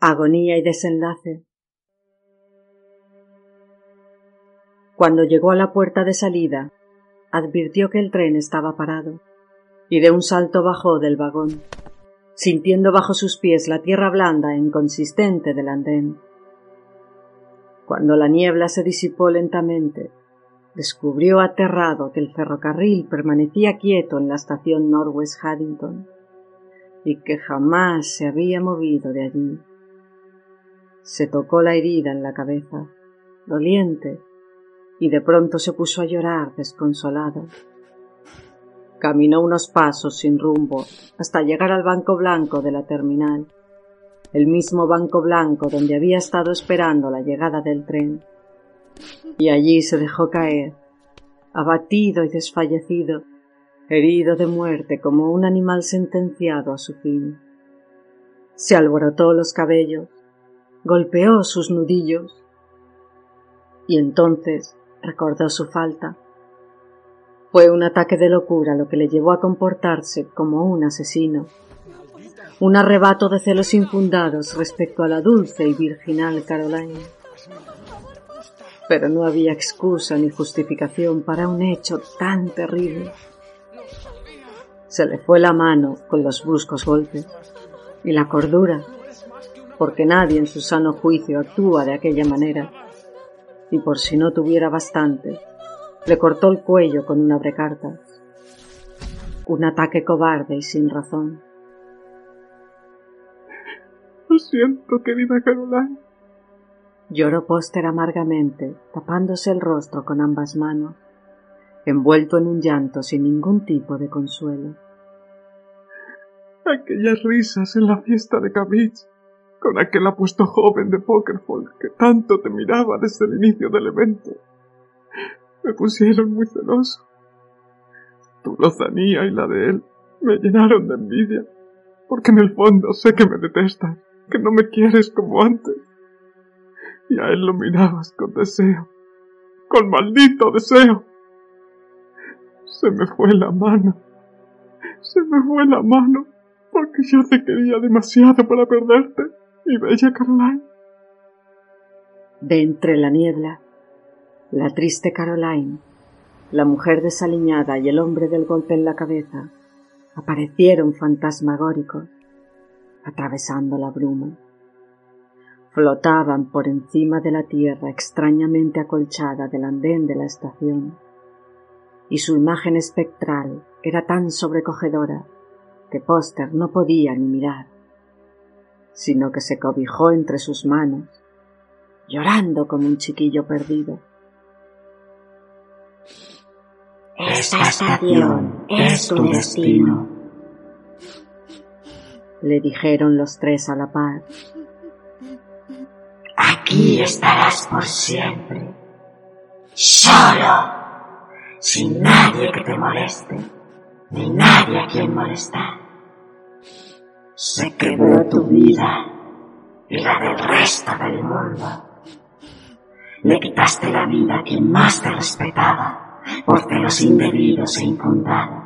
Agonía y desenlace. Cuando llegó a la puerta de salida, advirtió que el tren estaba parado y de un salto bajó del vagón, sintiendo bajo sus pies la tierra blanda e inconsistente del andén. Cuando la niebla se disipó lentamente, descubrió aterrado que el ferrocarril permanecía quieto en la estación Northwest Haddington y que jamás se había movido de allí. Se tocó la herida en la cabeza, doliente, y de pronto se puso a llorar desconsolado. Caminó unos pasos sin rumbo hasta llegar al banco blanco de la terminal, el mismo banco blanco donde había estado esperando la llegada del tren y allí se dejó caer, abatido y desfallecido, herido de muerte como un animal sentenciado a su fin. Se alborotó los cabellos, golpeó sus nudillos y entonces recordó su falta. Fue un ataque de locura lo que le llevó a comportarse como un asesino, un arrebato de celos infundados respecto a la dulce y virginal Caroline pero no había excusa ni justificación para un hecho tan terrible. Se le fue la mano con los bruscos golpes y la cordura, porque nadie en su sano juicio actúa de aquella manera, y por si no tuviera bastante, le cortó el cuello con un abrecartas. Un ataque cobarde y sin razón. Lo siento, querida Caroline. Lloró Póster amargamente, tapándose el rostro con ambas manos, envuelto en un llanto sin ningún tipo de consuelo. Aquellas risas en la fiesta de Cavich, con aquel apuesto joven de Pokerfall que tanto te miraba desde el inicio del evento, me pusieron muy celoso. Tu lozanía y la de él me llenaron de envidia, porque en el fondo sé que me detestas, que no me quieres como antes y a él lo mirabas con deseo, con maldito deseo. Se me fue la mano, se me fue la mano, porque yo te quería demasiado para perderte, mi bella Caroline. De entre la niebla, la triste Caroline, la mujer desaliñada y el hombre del golpe en la cabeza aparecieron fantasmagóricos, atravesando la bruma flotaban por encima de la tierra extrañamente acolchada del andén de la estación, y su imagen espectral era tan sobrecogedora que Póster no podía ni mirar, sino que se cobijó entre sus manos, llorando como un chiquillo perdido. Esta estación es tu destino, le dijeron los tres a la par Aquí estarás por siempre, solo, sin nadie que te moleste, ni nadie a quien molestar. Se quebró tu vida y la del resto del mundo. Le quitaste la vida a quien más te respetaba por celos indebidos e infundados.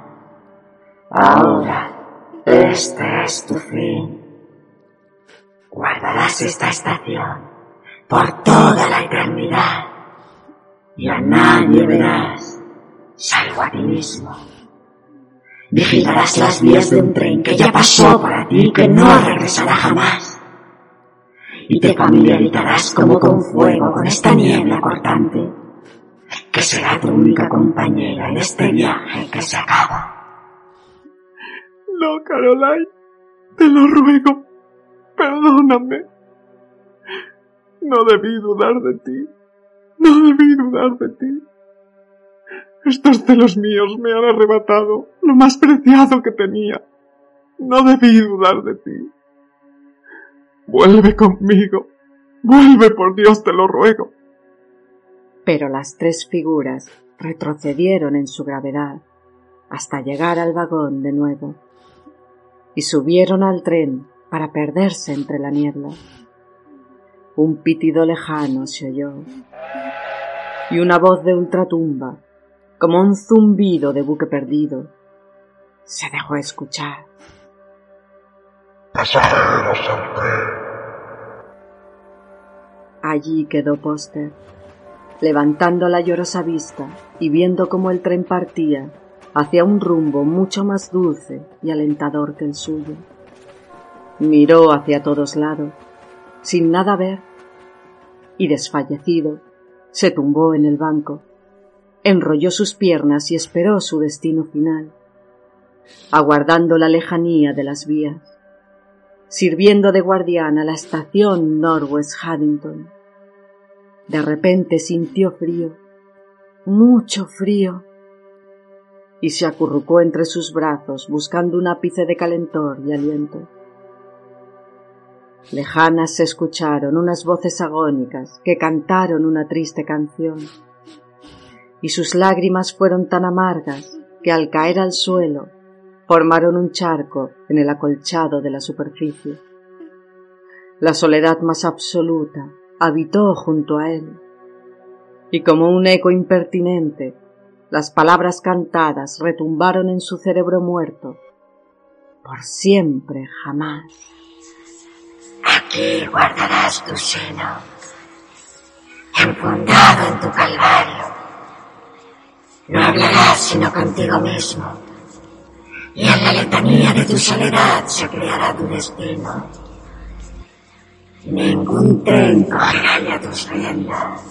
Ahora, este es tu fin. Guardarás esta estación por toda la eternidad. Y a nadie verás, salvo a ti mismo. Vigilarás las vías de un tren que ya pasó para ti y que no regresará jamás. Y te familiarizarás como con fuego con esta niebla cortante, que será tu única compañera en este viaje que se acaba. No, Caroline, te lo ruego, perdóname. No debí dudar de ti. No debí dudar de ti. Estos celos míos me han arrebatado lo más preciado que tenía. No debí dudar de ti. Vuelve conmigo. Vuelve, por Dios, te lo ruego. Pero las tres figuras retrocedieron en su gravedad hasta llegar al vagón de nuevo y subieron al tren para perderse entre la niebla. Un pitido lejano se oyó y una voz de ultratumba, como un zumbido de buque perdido, se dejó escuchar. Pasajeros al. Allí quedó Póster, levantando la llorosa vista y viendo cómo el tren partía hacia un rumbo mucho más dulce y alentador que el suyo. Miró hacia todos lados, sin nada ver, y desfallecido, se tumbó en el banco, enrolló sus piernas y esperó su destino final, aguardando la lejanía de las vías, sirviendo de guardián a la estación Northwest Haddington. De repente sintió frío, mucho frío, y se acurrucó entre sus brazos buscando un ápice de calentor y aliento. Lejanas se escucharon unas voces agónicas que cantaron una triste canción, y sus lágrimas fueron tan amargas que al caer al suelo formaron un charco en el acolchado de la superficie. La soledad más absoluta habitó junto a él, y como un eco impertinente las palabras cantadas retumbaron en su cerebro muerto. Por siempre, jamás. Aquí guardarás tu seno, enfundado en tu calvario. No hablarás sino contigo mismo, y en la letanía de tu soledad se creará tu destino. Ningún tren cogerá ya tus riendas,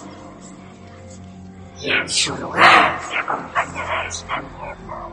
y en su lugar te acompañará esta mierda.